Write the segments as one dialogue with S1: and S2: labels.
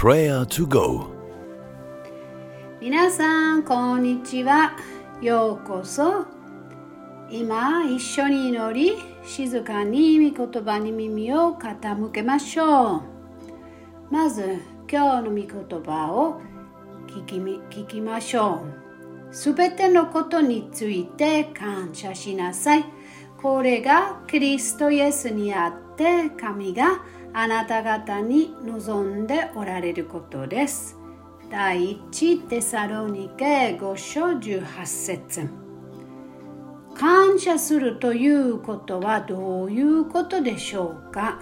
S1: Prayer to Go.
S2: 皆さんこんにちは。ようこそ。今一緒に祈り静かに御言葉に耳を傾けましょう。まず今日の御言葉を聞き聞きましょう。すべてのことについて感謝しなさい。これがキリストイエスにあって神があなた方に望んでおられることです。第一テサロニケ5章18節感謝するということはどういうことでしょうか？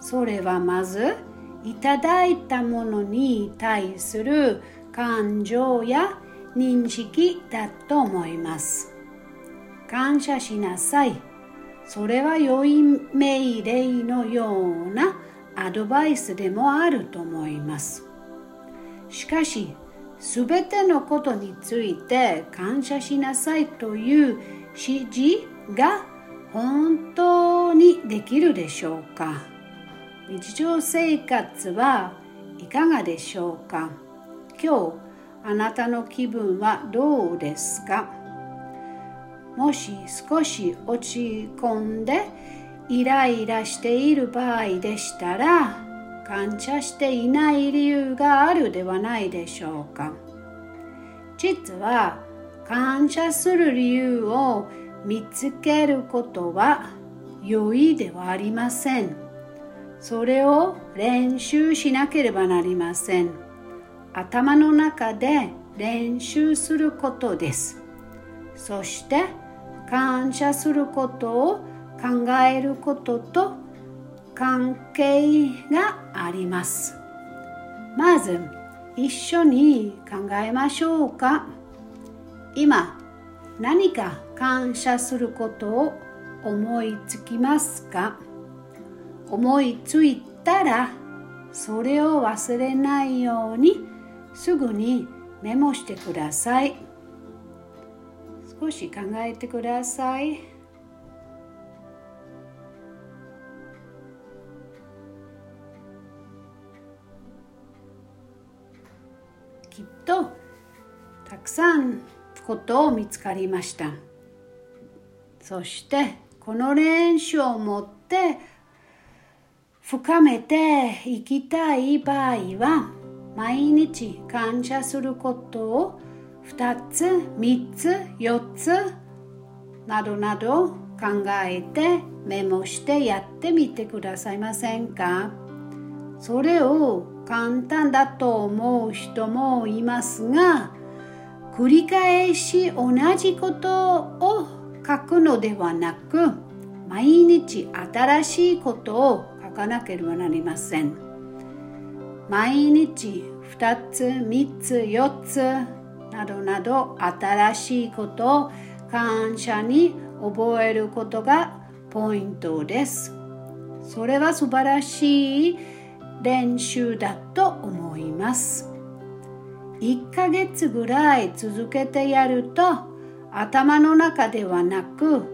S2: それはまずいただいたものに対する感情や認識だと思います。感謝しなさい。それは良い命令のようなアドバイスでもあると思います。しかし、すべてのことについて感謝しなさいという指示が本当にできるでしょうか？日常生活はいかがでしょうか？今日あなたの気分はどうですか？もし少し落ち込んでイライラしている場合でしたら感謝していない理由があるではないでしょうか。実は感謝する理由を見つけることは良いではありません。それを練習しなければなりません。頭の中で練習することです。そして感謝することを考えることと関係があります。まず一緒に考えましょうか。今何か感謝することを思いつきますか？思いついたらそれを忘れないようにすぐにメモしてください。少し考えてください。きっとたくさんことを見つかりました。そしてこの練習を持って深めていきたい場合は毎日感謝することを2つ3つ4つなどなど考えてメモしてやってみてくださいませんか？それを簡単だと思う人もいますが繰り返し同じことを書くのではなく毎日新しいことを書かなければなりません。毎日2つ3つ4つなどなど新しいことを感謝に覚えることがポイントです。それは素晴らしい練習だと思います。1ヶ月ぐらい続けてやると頭の中ではなく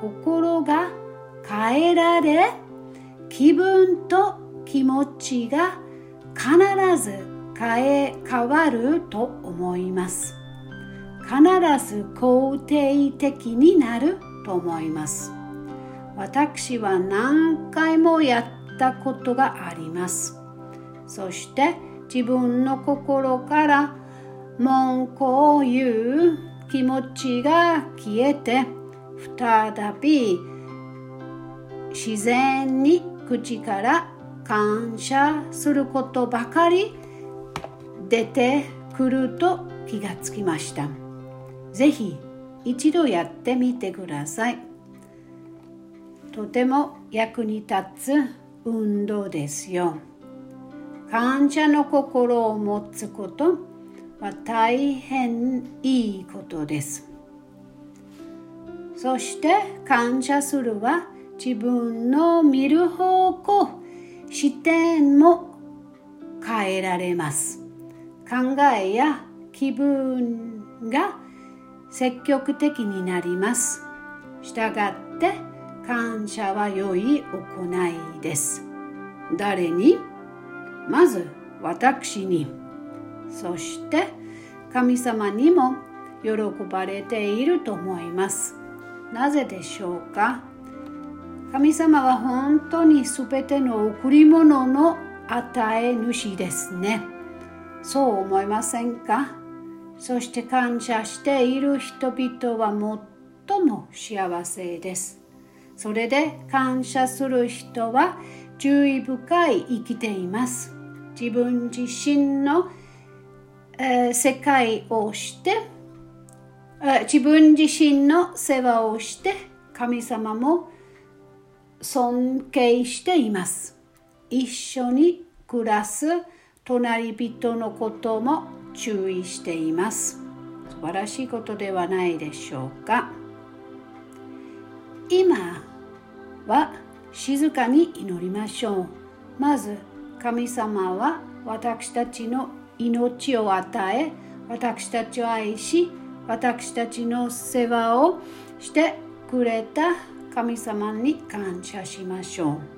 S2: 心が変えられ気分と気持ちが必ず変え変わると思います。必ず肯定的になると思います。私は何回もやったことがあります。そして自分の心から文句を言う気持ちが消えて再び自然に口から感謝することばかり出てくると気がつきました。ぜひ一度やってみてください。とても役に立つ運動ですよ。感謝の心を持つことは大変いいことです。そして感謝するは自分の見る方向、視点も変えられます。考えや気分が積極的になります。したがって感謝は良い行いです。誰に？まず私に。そして神様にも喜ばれていると思います。なぜでしょうか？神様は本当に全ての贈り物の与え主ですね。そう思いませんか？そして感謝している人々は最も幸せです。それで感謝する人は注意深い生きています。自分自身の、えー、世界をしてえ自分自身の世話をして神様も尊敬しています。一緒に暮らす隣人のことも注意しています。素晴らしいことではないでしょうか。今は静かに祈りましょう。まず神様は私たちの命を与え、私たちを愛し、私たちの世話をしてくれた神様に感謝しましょう。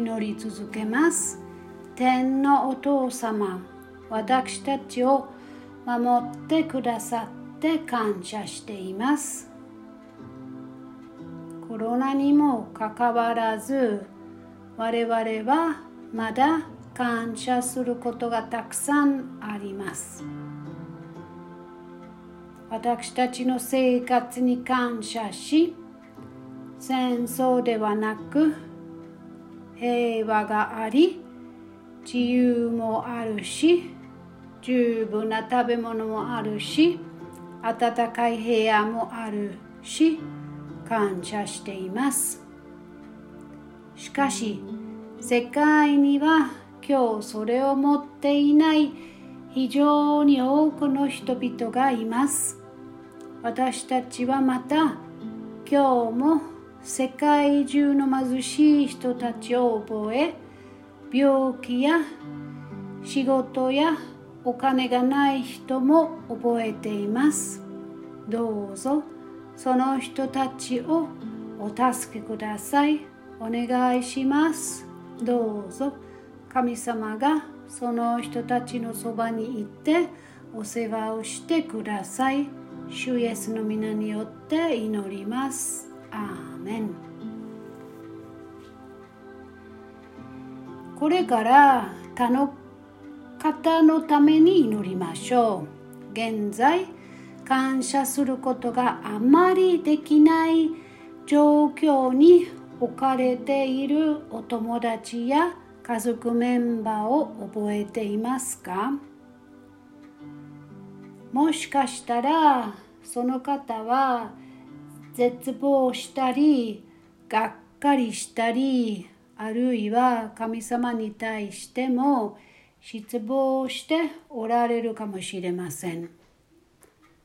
S2: 祈り続けます。天のお父様私たちを守ってくださって感謝しています。コロナにもかかわらず我々はまだ感謝することがたくさんあります。私たちの生活に感謝し戦争ではなく平和があり自由もあるし十分な食べ物もあるし暖かい部屋もあるし感謝しています。しかし世界には今日それを持っていない非常に多くの人々がいます。私たちはまた今日も世界中の貧しい人たちを覚え病気や仕事やお金がない人も覚えています。どうぞその人たちをお助けください。お願いします。どうぞ神様がその人たちのそばに行ってお世話をしてください。主イエスの皆によって祈ります。アメンこれから他の方のために祈りましょう。現在感謝することがあまりできない状況に置かれているお友達や家族メンバーを覚えていますか？もしかしたらその方は絶望したりがっかりしたりあるいは神様に対しても失望しておられるかもしれません。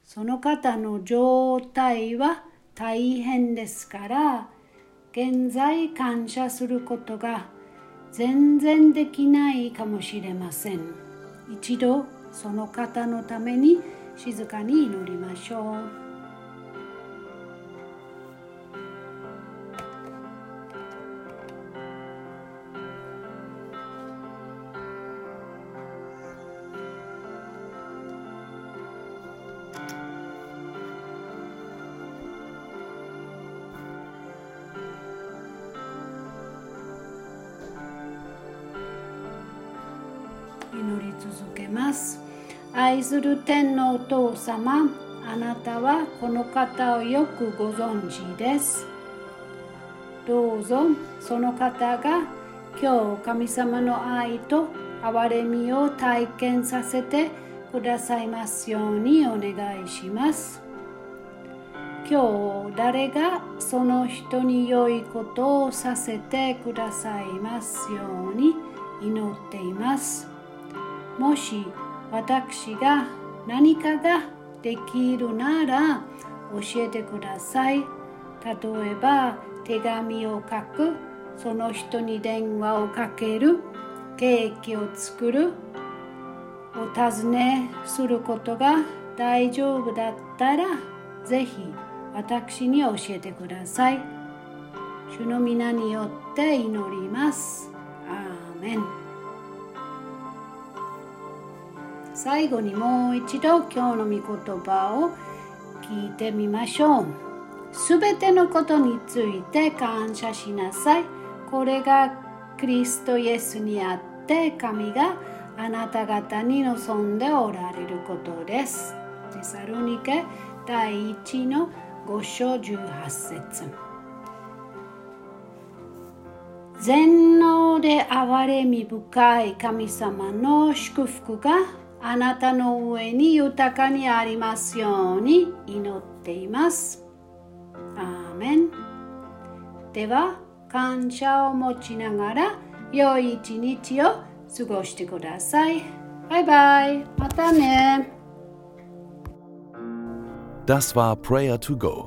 S2: その方の状態は大変ですから現在感謝することが全然できないかもしれません。一度その方のために静かに祈りましょう。ます。愛する天のお父様あなたはこの方をよくご存知です。どうぞその方が今日神様の愛と憐れみを体験させてくださいますようにお願いします。今日誰がその人に良いことをさせてくださいますように祈っています。もし私が何かができるなら教えてください。例えば手紙を書く、その人に電話をかける、ケーキを作る、お尋ねすることが大丈夫だったらぜひ私に教えてください。主の皆によって祈ります。アーメン最後にもう一度今日の御言葉を聞いてみましょう。すべてのことについて感謝しなさい。これがクリストイエスにあって神があなた方に望んでおられることです。テサロニケ第1の5章18節全能で憐れみ深い神様の祝福があなたの上に豊かにありますように祈っています。アーメンでは感謝を持ちながら良い一日を過ごしてください。バイバイ。またね。
S1: Das war Prayer to Go.